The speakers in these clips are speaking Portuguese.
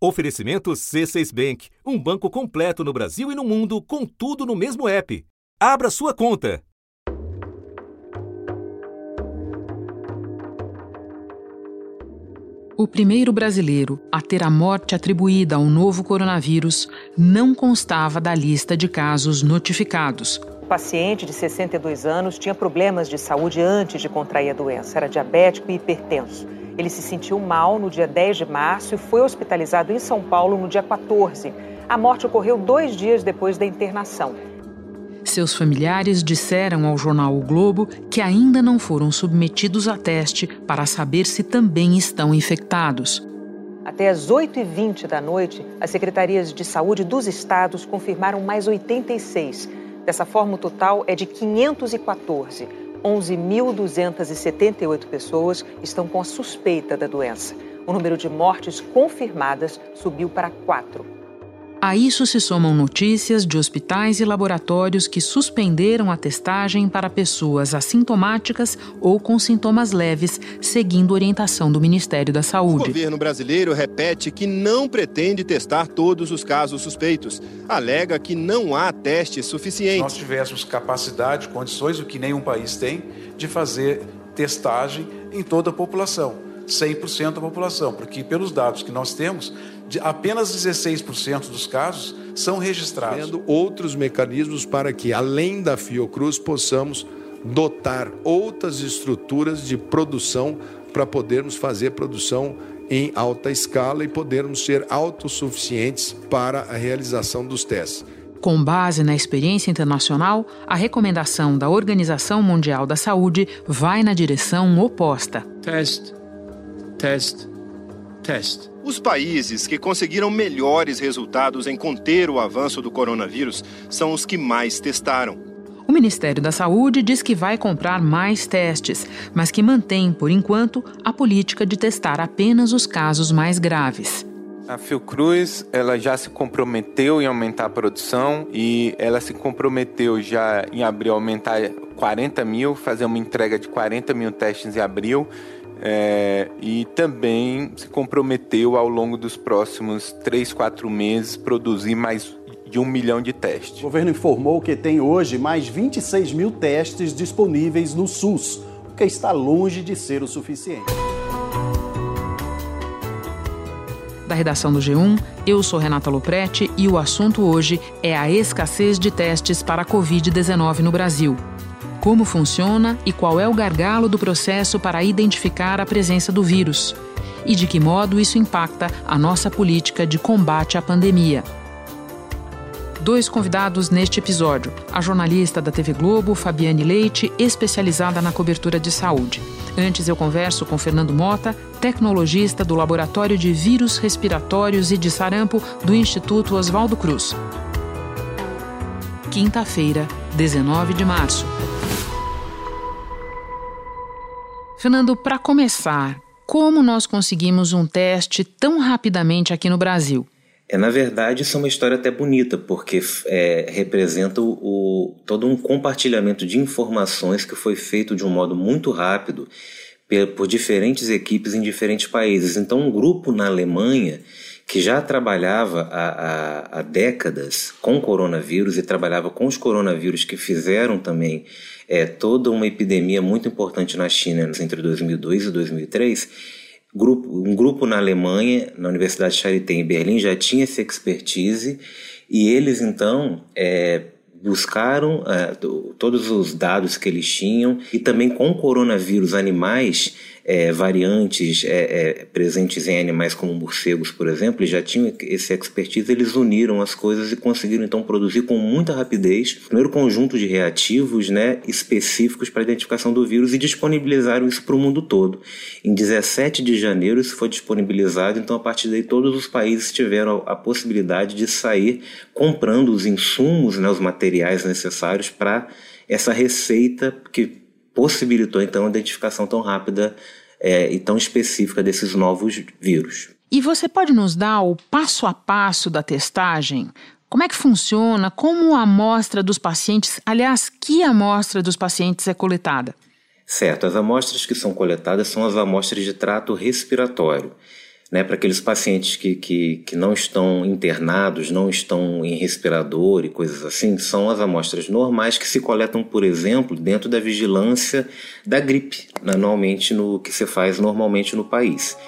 Oferecimento C6 Bank, um banco completo no Brasil e no mundo, com tudo no mesmo app. Abra sua conta. O primeiro brasileiro a ter a morte atribuída ao novo coronavírus não constava da lista de casos notificados. O paciente de 62 anos tinha problemas de saúde antes de contrair a doença. Era diabético e hipertenso. Ele se sentiu mal no dia 10 de março e foi hospitalizado em São Paulo no dia 14. A morte ocorreu dois dias depois da internação. Seus familiares disseram ao jornal O Globo que ainda não foram submetidos a teste para saber se também estão infectados. Até às 8h20 da noite, as secretarias de saúde dos estados confirmaram mais 86. Dessa forma, o total é de 514. 11.278 pessoas estão com a suspeita da doença. O número de mortes confirmadas subiu para 4. A isso se somam notícias de hospitais e laboratórios que suspenderam a testagem para pessoas assintomáticas ou com sintomas leves, seguindo orientação do Ministério da Saúde. O governo brasileiro repete que não pretende testar todos os casos suspeitos. Alega que não há testes suficientes. Se nós tivéssemos capacidade, condições, o que nenhum país tem, de fazer testagem em toda a população. 100% da população, porque pelos dados que nós temos, apenas 16% dos casos são registrados. Vendo outros mecanismos para que, além da Fiocruz, possamos dotar outras estruturas de produção para podermos fazer produção em alta escala e podermos ser autossuficientes para a realização dos testes. Com base na experiência internacional, a recomendação da Organização Mundial da Saúde vai na direção oposta. Teste, teste, teste. Os países que conseguiram melhores resultados em conter o avanço do coronavírus são os que mais testaram. O Ministério da Saúde diz que vai comprar mais testes, mas que mantém, por enquanto, a política de testar apenas os casos mais graves. A Fiocruz ela já se comprometeu em aumentar a produção e ela se comprometeu já em abril a aumentar 40 mil, fazer uma entrega de 40 mil testes em abril é, e também se comprometeu ao longo dos próximos 3, 4 meses produzir mais de um milhão de testes. O governo informou que tem hoje mais 26 mil testes disponíveis no SUS, o que está longe de ser o suficiente. Da redação do G1, eu sou Renata Loprete e o assunto hoje é a escassez de testes para a Covid-19 no Brasil como funciona e qual é o gargalo do processo para identificar a presença do vírus e de que modo isso impacta a nossa política de combate à pandemia. Dois convidados neste episódio: a jornalista da TV Globo, Fabiane Leite, especializada na cobertura de saúde. Antes eu converso com Fernando Mota, tecnologista do Laboratório de Vírus Respiratórios e de Sarampo do Instituto Oswaldo Cruz. Quinta-feira, 19 de março. Fernando, para começar, como nós conseguimos um teste tão rapidamente aqui no Brasil? É, na verdade, isso é uma história até bonita, porque é, representa o, o, todo um compartilhamento de informações que foi feito de um modo muito rápido por, diferentes equipes em diferentes países. Então, um grupo na Alemanha que já trabalhava há, há, há décadas com coronavírus e trabalhava com os coronavírus que fizeram também é, toda uma epidemia muito importante na China entre 2002 e 2003, grupo, um grupo na Alemanha, na Universidade Charité em Berlim, já tinha essa expertise e eles então é, buscaram é, todos os dados que eles tinham e também com coronavírus animais é, variantes é, é, presentes em animais como morcegos, por exemplo, eles já tinham esse expertise, eles uniram as coisas e conseguiram então produzir com muita rapidez primeiro conjunto de reativos né, específicos para a identificação do vírus e disponibilizaram isso para o mundo todo. Em 17 de janeiro isso foi disponibilizado, então a partir daí todos os países tiveram a possibilidade de sair comprando os insumos, né, os materiais necessários para essa receita que possibilitou então a identificação tão rápida é, e tão específica desses novos vírus. E você pode nos dar o passo a passo da testagem? Como é que funciona? Como a amostra dos pacientes, aliás, que amostra dos pacientes é coletada? Certo, as amostras que são coletadas são as amostras de trato respiratório. Né, para aqueles pacientes que, que, que não estão internados, não estão em respirador e coisas assim, são as amostras normais que se coletam, por exemplo, dentro da vigilância da gripe, normalmente no que se faz normalmente no país.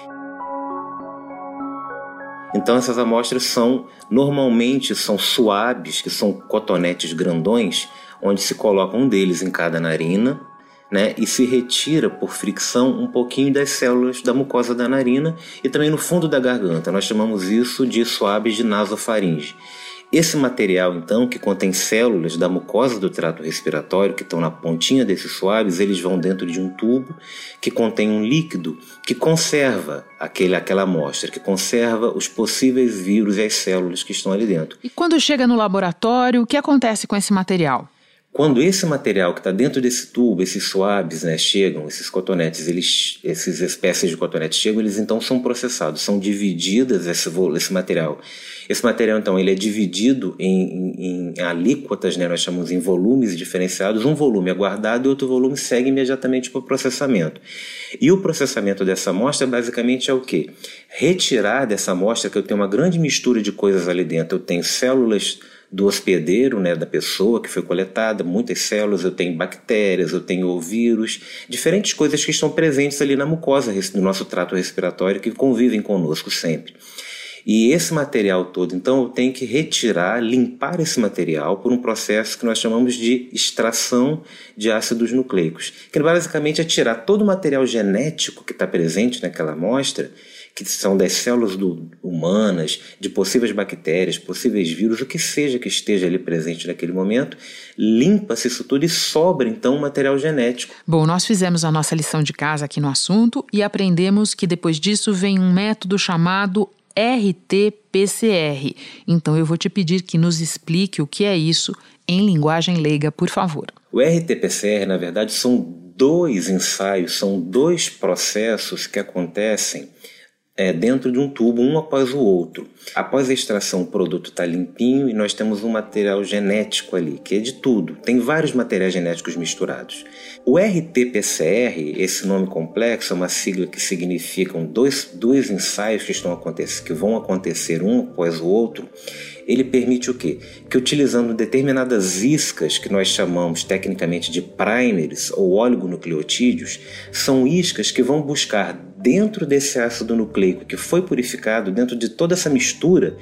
Então essas amostras são normalmente são suaves, que são cotonetes grandões, onde se coloca um deles em cada narina né, e se retira por fricção um pouquinho das células da mucosa da narina e também no fundo da garganta. Nós chamamos isso de suave de nasofaringe. Esse material, então, que contém células da mucosa do trato respiratório, que estão na pontinha desses suaves, eles vão dentro de um tubo que contém um líquido que conserva aquele, aquela amostra, que conserva os possíveis vírus e as células que estão ali dentro. E quando chega no laboratório, o que acontece com esse material? Quando esse material que está dentro desse tubo, esses suaves, né, chegam, esses cotonetes, eles, essas espécies de cotonetes chegam, eles então são processados, são divididas esse, esse material. Esse material então ele é dividido em, em, em alíquotas, né, nós chamamos em volumes diferenciados. Um volume é guardado e outro volume segue imediatamente para o processamento. E o processamento dessa amostra basicamente é o que? Retirar dessa amostra que eu tenho uma grande mistura de coisas ali dentro. Eu tenho células do hospedeiro, né, da pessoa que foi coletada, muitas células, eu tenho bactérias, eu tenho vírus, diferentes coisas que estão presentes ali na mucosa do nosso trato respiratório que convivem conosco sempre. E esse material todo, então, eu tenho que retirar, limpar esse material por um processo que nós chamamos de extração de ácidos nucleicos, que basicamente é tirar todo o material genético que está presente naquela amostra que são das células do, humanas, de possíveis bactérias, possíveis vírus, o que seja que esteja ali presente naquele momento, limpa-se isso tudo e sobra então o material genético. Bom, nós fizemos a nossa lição de casa aqui no assunto e aprendemos que depois disso vem um método chamado RT-PCR. Então eu vou te pedir que nos explique o que é isso em linguagem leiga, por favor. O RT-PCR, na verdade, são dois ensaios, são dois processos que acontecem é, dentro de um tubo, um após o outro. Após a extração, o produto está limpinho e nós temos um material genético ali, que é de tudo. Tem vários materiais genéticos misturados. O RT-PCR, esse nome complexo, é uma sigla que significam dois, dois ensaios que, estão que vão acontecer um após o outro ele permite o quê? Que utilizando determinadas iscas, que nós chamamos tecnicamente de primers ou oligonucleotídeos, são iscas que vão buscar dentro desse ácido nucleico que foi purificado, dentro de toda essa mistura,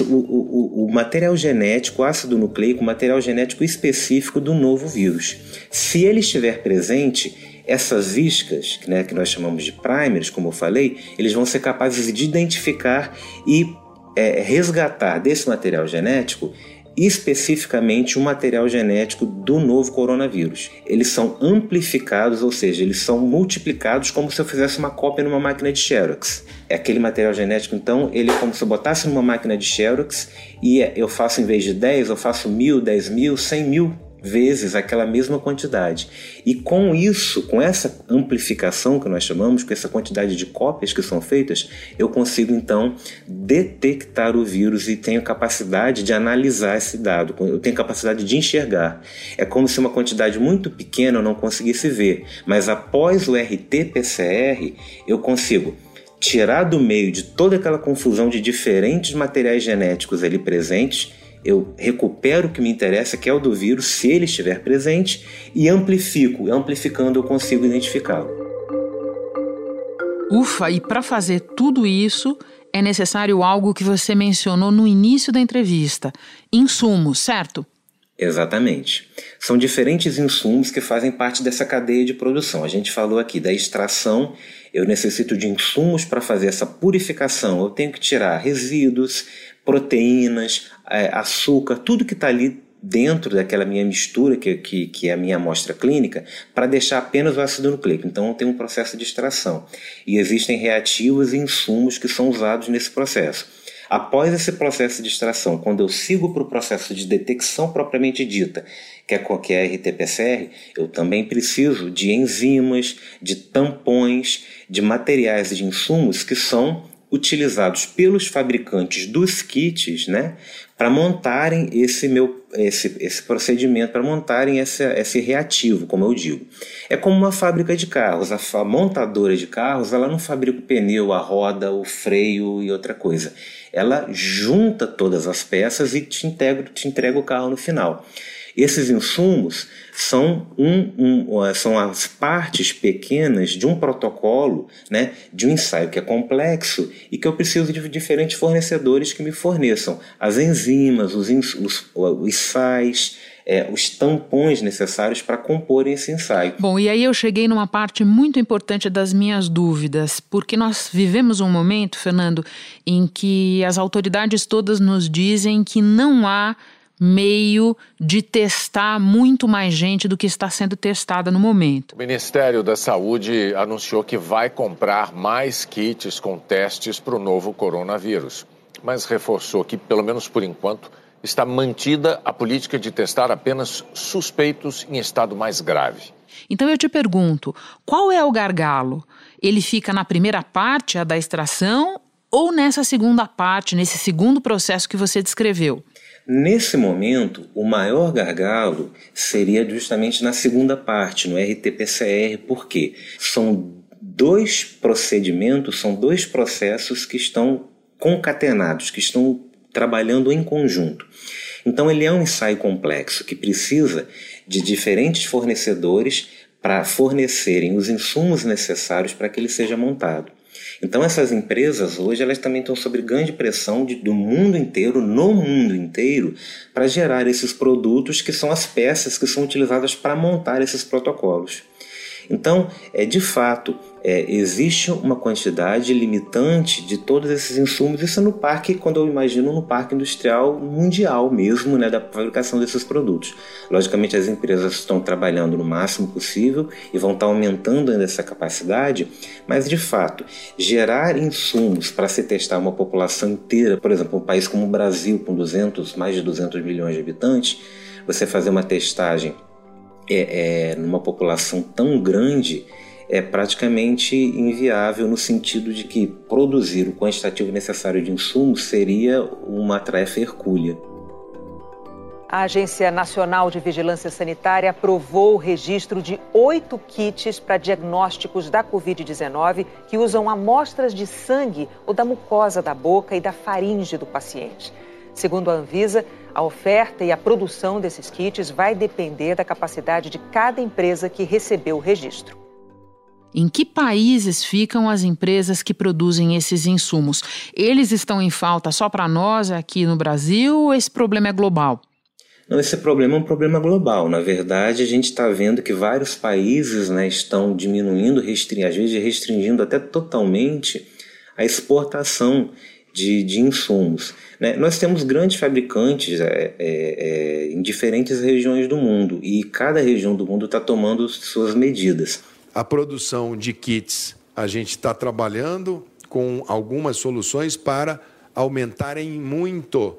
o, o, o, material genético, o ácido nucleico, o material genético específico do novo vírus. Se ele estiver presente, essas iscas, né, que nós chamamos de primers, como eu falei, eles vão ser capazes de identificar e é, resgatar desse material genético especificamente o material genético do novo coronavírus. Eles são amplificados, ou seja, eles são multiplicados como se eu fizesse uma cópia numa máquina de Xerox. É aquele material genético, então, ele é como se eu botasse numa máquina de Xerox e eu faço, em vez de 10, eu faço mil, 10 mil, 100 mil vezes aquela mesma quantidade. E com isso, com essa amplificação que nós chamamos, com essa quantidade de cópias que são feitas, eu consigo então detectar o vírus e tenho capacidade de analisar esse dado, eu tenho capacidade de enxergar. É como se uma quantidade muito pequena eu não conseguisse ver, mas após o RT-PCR eu consigo tirar do meio de toda aquela confusão de diferentes materiais genéticos ali presentes eu recupero o que me interessa, que é o do vírus, se ele estiver presente, e amplifico. Amplificando, eu consigo identificá-lo. Ufa, e para fazer tudo isso, é necessário algo que você mencionou no início da entrevista: insumos, certo? Exatamente. São diferentes insumos que fazem parte dessa cadeia de produção. A gente falou aqui da extração, eu necessito de insumos para fazer essa purificação. Eu tenho que tirar resíduos, proteínas, é, açúcar, tudo que está ali dentro daquela minha mistura, que, que, que é a minha amostra clínica, para deixar apenas o ácido nucleico. Então, tem um processo de extração. E existem reativos e insumos que são usados nesse processo. Após esse processo de extração, quando eu sigo para o processo de detecção propriamente dita, que é qualquer RT-PCR, eu também preciso de enzimas, de tampões, de materiais e de insumos que são utilizados pelos fabricantes dos kits, né, para montarem esse meu esse, esse procedimento, para montarem esse, esse reativo, como eu digo. É como uma fábrica de carros. A montadora de carros, ela não fabrica o pneu, a roda, o freio e outra coisa. Ela junta todas as peças e te entrega, te entrega o carro no final. Esses insumos são, um, um, são as partes pequenas de um protocolo, né, de um ensaio que é complexo e que eu preciso de diferentes fornecedores que me forneçam as enzimas, os, os, os sais, é, os tampões necessários para compor esse ensaio. Bom, e aí eu cheguei numa parte muito importante das minhas dúvidas, porque nós vivemos um momento, Fernando, em que as autoridades todas nos dizem que não há meio de testar muito mais gente do que está sendo testada no momento. O Ministério da Saúde anunciou que vai comprar mais kits com testes para o novo coronavírus, mas reforçou que, pelo menos por enquanto, está mantida a política de testar apenas suspeitos em estado mais grave. Então eu te pergunto, qual é o gargalo? Ele fica na primeira parte, a da extração, ou nessa segunda parte, nesse segundo processo que você descreveu? Nesse momento, o maior gargalo seria justamente na segunda parte, no RT-PCR, porque são dois procedimentos, são dois processos que estão concatenados, que estão trabalhando em conjunto. Então, ele é um ensaio complexo que precisa de diferentes fornecedores para fornecerem os insumos necessários para que ele seja montado. Então essas empresas hoje elas também estão sob grande pressão de, do mundo inteiro, no mundo inteiro, para gerar esses produtos que são as peças que são utilizadas para montar esses protocolos. Então, é de fato, é, existe uma quantidade limitante de todos esses insumos, isso no parque, quando eu imagino no parque industrial mundial mesmo, né, da fabricação desses produtos. Logicamente, as empresas estão trabalhando no máximo possível e vão estar aumentando ainda essa capacidade, mas de fato, gerar insumos para se testar uma população inteira, por exemplo, um país como o Brasil, com 200, mais de 200 milhões de habitantes, você fazer uma testagem é, é, numa população tão grande é praticamente inviável no sentido de que produzir o quantitativo necessário de insumos seria uma tarefa hercúlea. A Agência Nacional de Vigilância Sanitária aprovou o registro de oito kits para diagnósticos da Covid-19 que usam amostras de sangue ou da mucosa da boca e da faringe do paciente. Segundo a Anvisa, a oferta e a produção desses kits vai depender da capacidade de cada empresa que recebeu o registro. Em que países ficam as empresas que produzem esses insumos? Eles estão em falta só para nós aqui no Brasil ou esse problema é global? Não, esse problema é um problema global. Na verdade, a gente está vendo que vários países né, estão diminuindo, às vezes restringindo até totalmente a exportação de, de insumos. Né? Nós temos grandes fabricantes é, é, é, em diferentes regiões do mundo e cada região do mundo está tomando suas medidas. A produção de kits, a gente está trabalhando com algumas soluções para aumentarem muito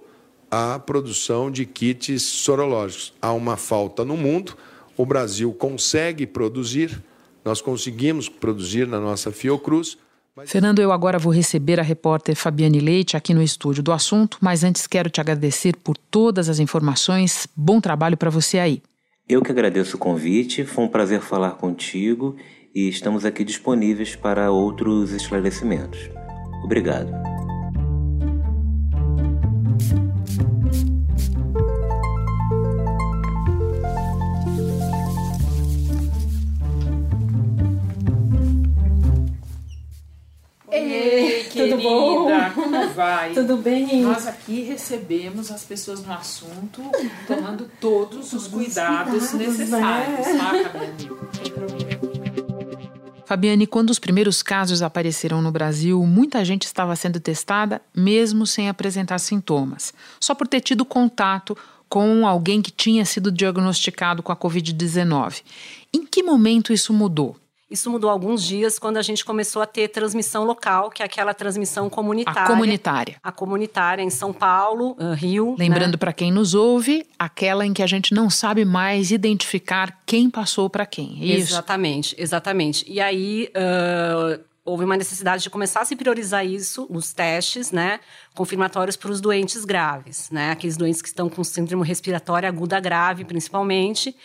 a produção de kits sorológicos. Há uma falta no mundo, o Brasil consegue produzir, nós conseguimos produzir na nossa Fiocruz. Fernando, eu agora vou receber a repórter Fabiane Leite aqui no estúdio do assunto, mas antes quero te agradecer por todas as informações. Bom trabalho para você aí. Eu que agradeço o convite, foi um prazer falar contigo e estamos aqui disponíveis para outros esclarecimentos. Obrigado. Ei, querida, Tudo bom? como vai? Tudo bem? Nós aqui recebemos as pessoas no assunto, tomando todos os cuidados, cuidados necessários, né? tá, Fabiane? Fabiane, quando os primeiros casos apareceram no Brasil, muita gente estava sendo testada mesmo sem apresentar sintomas, só por ter tido contato com alguém que tinha sido diagnosticado com a Covid-19. Em que momento isso mudou? Isso mudou alguns dias quando a gente começou a ter transmissão local, que é aquela transmissão comunitária. A comunitária. A comunitária em São Paulo, uh, Rio. Lembrando né? para quem nos ouve, aquela em que a gente não sabe mais identificar quem passou para quem. É exatamente, exatamente. E aí. Uh, houve uma necessidade de começar a se priorizar isso, os testes, né, confirmatórios para os doentes graves, né, aqueles doentes que estão com síndrome respiratória aguda grave, principalmente.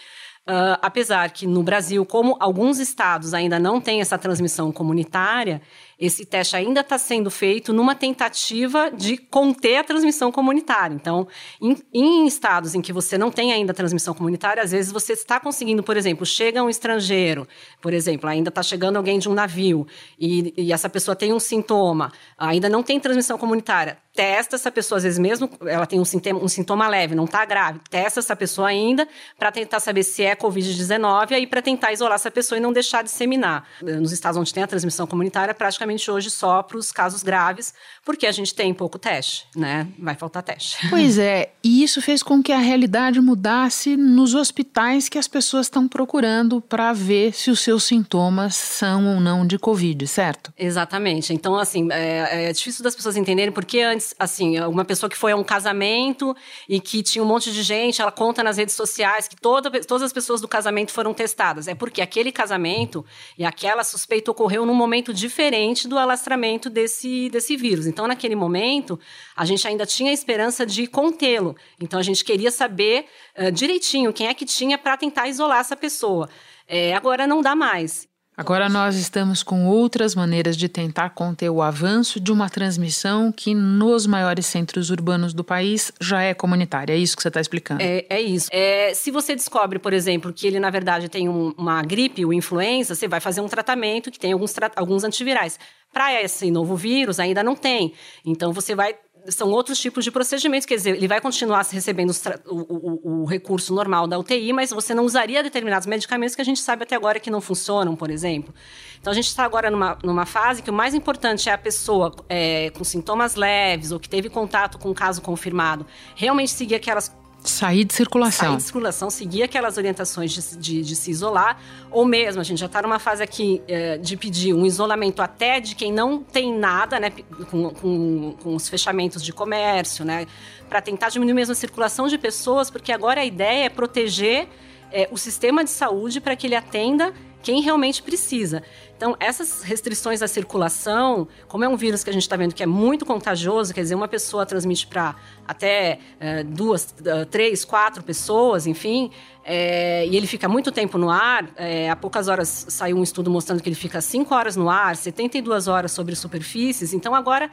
Uh, apesar que no Brasil, como alguns estados ainda não têm essa transmissão comunitária, esse teste ainda está sendo feito numa tentativa de conter a transmissão comunitária. Então, em, em, estados em que você não tem ainda transmissão comunitária, às vezes você está conseguindo, por exemplo, chega um estrangeiro, por exemplo, ainda está chegando alguém de um navio e, e essa pessoa tem um sintoma, ainda não tem transmissão comunitária, testa essa pessoa, às vezes mesmo ela tem um sintoma, um sintoma leve, não está grave, testa essa pessoa ainda para tentar saber se é Covid-19 aí para tentar isolar essa pessoa e não deixar disseminar. Nos estados onde tem a transmissão comunitária, praticamente praticamente hoje só para os casos graves, porque a gente tem pouco teste, né? Vai faltar teste. Pois é, e isso fez com que a realidade mudasse nos hospitais que as pessoas estão procurando para ver se os seus sintomas são ou não de Covid, certo? Exatamente. Então, assim, é, é difícil das pessoas entenderem porque antes, assim, uma pessoa que foi a um casamento e que tinha um monte de gente, ela conta nas redes sociais que toda, todas as pessoas do casamento foram testadas. É porque aquele casamento e aquela suspeita ocorreu num momento diferente do alastramento desse, desse vírus. Então, naquele momento, a gente ainda tinha a esperança de contê-lo. Então, a gente queria saber uh, direitinho quem é que tinha para tentar isolar essa pessoa. É, agora não dá mais. Agora nós estamos com outras maneiras de tentar conter o avanço de uma transmissão que nos maiores centros urbanos do país já é comunitária. É isso que você está explicando. É, é isso. É, se você descobre, por exemplo, que ele na verdade tem um, uma gripe ou influenza, você vai fazer um tratamento que tem alguns, alguns antivirais. Para esse novo vírus ainda não tem. Então você vai são outros tipos de procedimentos, quer dizer, ele vai continuar recebendo o, o, o, recurso normal da UTI, mas você não usaria determinados medicamentos que a gente sabe até agora que não funcionam, por exemplo. Então a gente está agora numa, numa fase que o mais importante é a pessoa é, com sintomas leves ou que teve contato com um caso confirmado realmente seguir aquelas Sair de circulação. Sair de circulação, seguir aquelas orientações de, de, de se isolar, ou mesmo, a gente já está numa fase aqui é, de pedir um isolamento até de quem não tem nada, né, com, com, com os fechamentos de comércio, né, para tentar diminuir mesmo a circulação de pessoas, porque agora a ideia é proteger é, o sistema de saúde para que ele atenda quem realmente precisa. Então, essas restrições à circulação, como é um vírus que a gente está vendo que é muito contagioso, quer dizer, uma pessoa transmite para até é, duas, três, quatro pessoas, enfim, é, e ele fica muito tempo no ar. É, há poucas horas saiu um estudo mostrando que ele fica cinco horas no ar, 72 horas sobre superfícies. Então, agora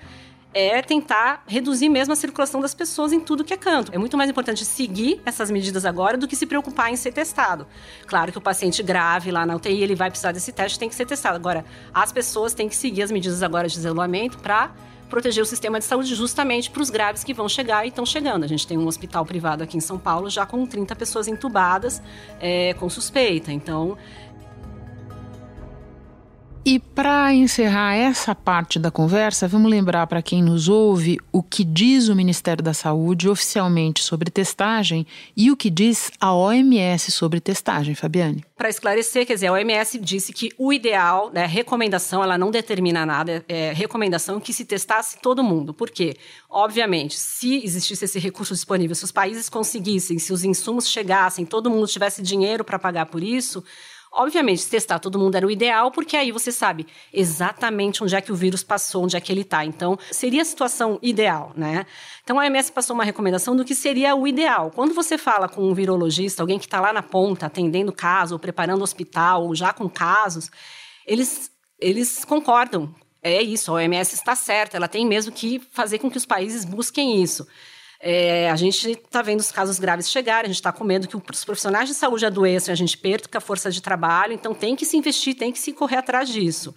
é tentar reduzir mesmo a circulação das pessoas em tudo que é canto. É muito mais importante seguir essas medidas agora do que se preocupar em ser testado. Claro que o paciente grave lá na UTI, ele vai precisar desse teste, tem que ser testado. Agora, as pessoas têm que seguir as medidas agora de isolamento para proteger o sistema de saúde justamente para os graves que vão chegar e estão chegando. A gente tem um hospital privado aqui em São Paulo já com 30 pessoas entubadas é, com suspeita. Então, e para encerrar essa parte da conversa, vamos lembrar para quem nos ouve o que diz o Ministério da Saúde oficialmente sobre testagem e o que diz a OMS sobre testagem, Fabiane. Para esclarecer, quer dizer, a OMS disse que o ideal, né, recomendação, ela não determina nada, é recomendação que se testasse todo mundo. Por quê? Obviamente, se existisse esse recurso disponível, se os países conseguissem, se os insumos chegassem, todo mundo tivesse dinheiro para pagar por isso, Obviamente, testar todo mundo era o ideal, porque aí você sabe exatamente onde é que o vírus passou, onde é que ele está. Então, seria a situação ideal, né? Então, a OMS passou uma recomendação do que seria o ideal. Quando você fala com um virologista, alguém que está lá na ponta, atendendo caso, ou preparando hospital, ou já com casos, eles, eles concordam. É isso, a OMS está certa, ela tem mesmo que fazer com que os países busquem isso. É, a gente está vendo os casos graves chegarem, a gente está com medo que os profissionais de saúde adoeçam, a gente perca a força de trabalho, então tem que se investir, tem que se correr atrás disso.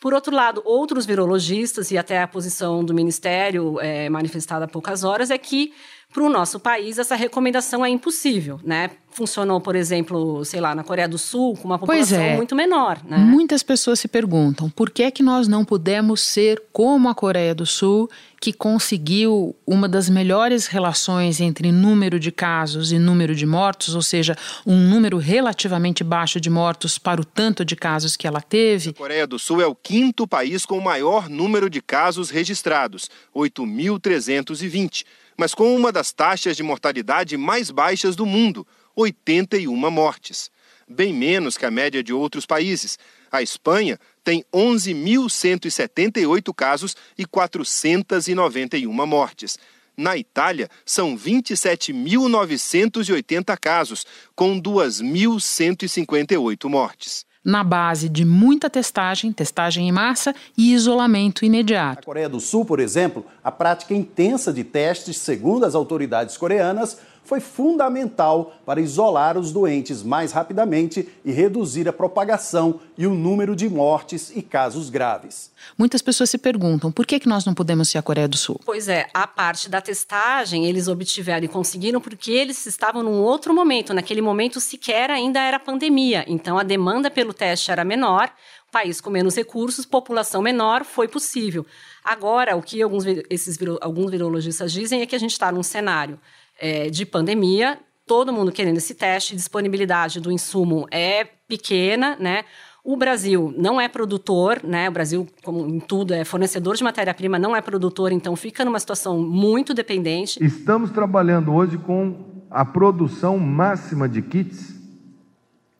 Por outro lado, outros virologistas, e até a posição do Ministério é, manifestada há poucas horas, é que para o nosso país, essa recomendação é impossível, né? Funcionou, por exemplo, sei lá, na Coreia do Sul, com uma população é. muito menor. Né? Muitas pessoas se perguntam por que é que nós não pudemos ser como a Coreia do Sul, que conseguiu uma das melhores relações entre número de casos e número de mortos, ou seja, um número relativamente baixo de mortos para o tanto de casos que ela teve. A Coreia do Sul é o quinto país com o maior número de casos registrados, 8.320 mas com uma das taxas de mortalidade mais baixas do mundo, 81 mortes. Bem menos que a média de outros países. A Espanha tem 11.178 casos e 491 mortes. Na Itália, são 27.980 casos, com 2.158 mortes. Na base de muita testagem, testagem em massa e isolamento imediato. Na Coreia do Sul, por exemplo, a prática intensa de testes, segundo as autoridades coreanas, foi fundamental para isolar os doentes mais rapidamente e reduzir a propagação e o número de mortes e casos graves. Muitas pessoas se perguntam por que, que nós não podemos ser a Coreia do Sul? Pois é, a parte da testagem eles obtiveram e conseguiram porque eles estavam num outro momento. Naquele momento sequer ainda era pandemia, então a demanda pelo teste era menor, país com menos recursos, população menor, foi possível. Agora, o que alguns, esses, alguns virologistas dizem é que a gente está num cenário é, de pandemia, todo mundo querendo esse teste, disponibilidade do insumo é pequena, né? O Brasil não é produtor, né? O Brasil, como em tudo, é fornecedor de matéria-prima, não é produtor, então fica numa situação muito dependente. Estamos trabalhando hoje com a produção máxima de kits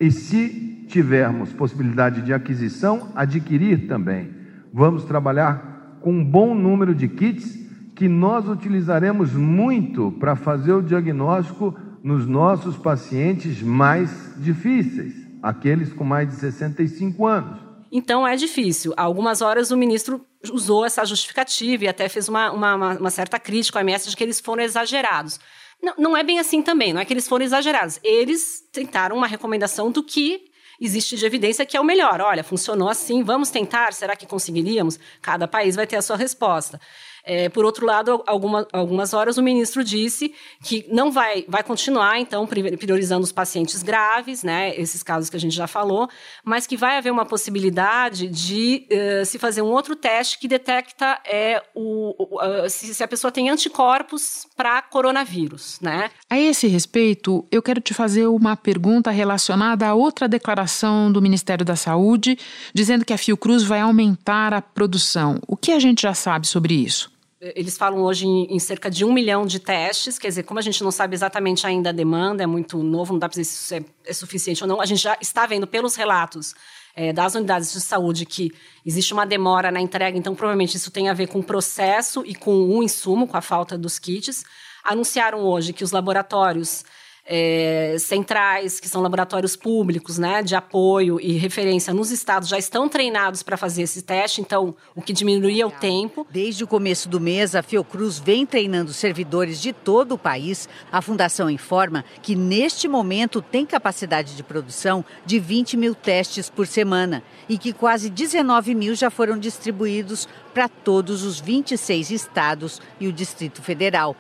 e, se tivermos possibilidade de aquisição, adquirir também. Vamos trabalhar com um bom número de kits que nós utilizaremos muito para fazer o diagnóstico nos nossos pacientes mais difíceis, aqueles com mais de 65 anos. Então é difícil. Há algumas horas o ministro usou essa justificativa e até fez uma, uma, uma certa crítica ao MS de que eles foram exagerados. Não, não é bem assim também, não é que eles foram exagerados. Eles tentaram uma recomendação do que existe de evidência que é o melhor. Olha, funcionou assim, vamos tentar, será que conseguiríamos? Cada país vai ter a sua resposta. É, por outro lado, alguma, algumas horas o ministro disse que não vai, vai continuar, então, priorizando os pacientes graves, né, esses casos que a gente já falou, mas que vai haver uma possibilidade de uh, se fazer um outro teste que detecta é, o, uh, se, se, a pessoa tem anticorpos para coronavírus, né? A esse respeito, eu quero te fazer uma pergunta relacionada a outra declaração do Ministério da Saúde, dizendo que a Fiocruz vai aumentar a produção. O que a gente já sabe sobre isso? Eles falam hoje em, cerca de um milhão de testes, quer dizer, como a gente não sabe exatamente ainda a demanda, é muito novo, não dá para dizer se isso é, é, suficiente ou não, a gente já está vendo pelos relatos é, das unidades de saúde que existe uma demora na entrega, então provavelmente isso tem a ver com o processo e com o insumo, com a falta dos kits. Anunciaram hoje que os laboratórios é, centrais, que são laboratórios públicos, né, de apoio e referência nos estados, já estão treinados para fazer esse teste, então o que diminuía o tempo. Desde o começo do mês, a Fiocruz vem treinando servidores de todo o país. A fundação informa que neste momento tem capacidade de produção de 20 mil testes por semana e que quase 19 mil já foram distribuídos para todos os 26 estados e o Distrito Federal.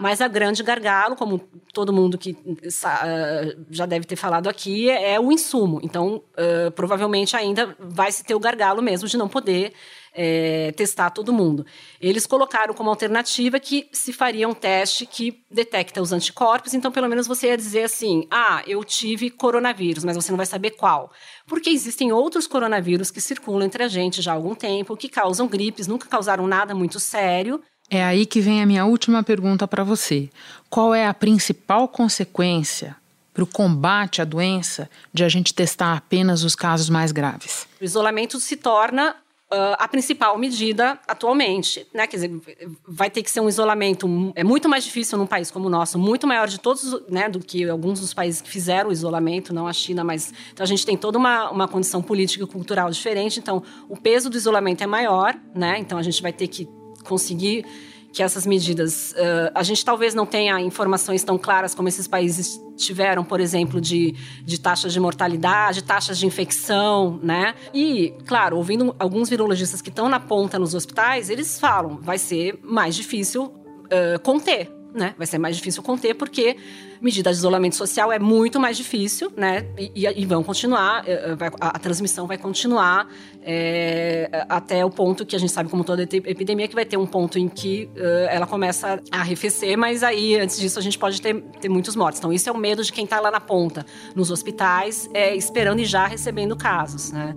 Mas a grande gargalo, como todo mundo que uh, já deve ter falado aqui, é, é o insumo. Então, uh, provavelmente ainda vai se ter o gargalo mesmo de não poder é, testar todo mundo. Eles colocaram como alternativa que se faria um teste que detecta os anticorpos, então pelo menos você ia dizer assim: ah, eu tive coronavírus, mas você não vai saber qual. Porque existem outros coronavírus que circulam entre a gente já há algum tempo, que causam gripes, nunca causaram nada muito sério, é aí que vem a minha última pergunta para você. Qual é a principal consequência para o combate à doença de a gente testar apenas os casos mais graves? O isolamento se torna uh, a principal medida atualmente, né? Quer dizer, vai ter que ser um isolamento é muito mais difícil num país como o nosso, muito maior de todos, né, do que alguns dos países que fizeram o isolamento, não a China, mas então a gente tem toda uma, uma condição política e cultural diferente, então o peso do isolamento é maior, né? Então a gente vai ter que conseguir que essas medidas. Uh, a gente talvez não tenha informações tão claras como esses países tiveram, por exemplo, de, de taxas de mortalidade, taxas de infecção, né? E, claro, ouvindo alguns virologistas que estão na ponta nos hospitais, eles falam vai ser mais difícil uh, conter né? Vai ser mais difícil conter porque medida de isolamento social é muito mais difícil, né? E, e vão continuar, eh, eh, a, transmissão vai continuar é, até o ponto que a gente sabe, como toda epidemia, que vai ter um ponto em que uh, ela começa a arrefecer, mas aí antes disso a gente pode ter, ter muitos mortos. Então isso é o medo de quem está lá na ponta, nos hospitais, é, esperando e já recebendo casos, né?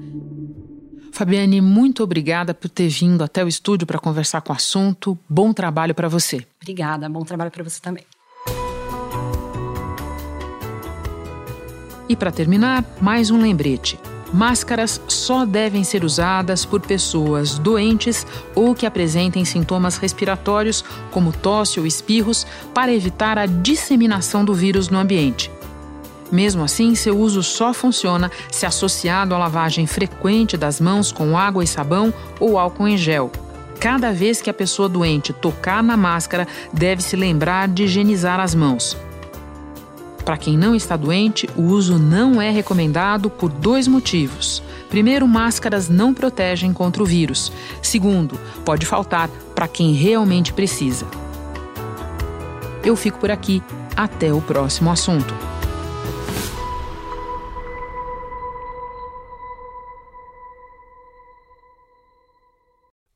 Fabiane, muito obrigada por ter vindo até o estúdio para conversar com o assunto. Bom trabalho para você. Obrigada, bom trabalho para você também. E para terminar, mais um lembrete. Máscaras só devem ser usadas por pessoas doentes ou que apresentem sintomas respiratórios, como tosse ou espirros, para evitar a disseminação do vírus no ambiente. Mesmo assim, seu uso só funciona se associado à lavagem frequente das mãos com água e sabão ou álcool em gel. Cada vez que a pessoa doente tocar na máscara, deve se lembrar de higienizar as mãos. Para quem não está doente, o uso não é recomendado por dois motivos. Primeiro, máscaras não protegem contra o vírus. Segundo, pode faltar para quem realmente precisa. Eu fico por aqui. Até o próximo assunto.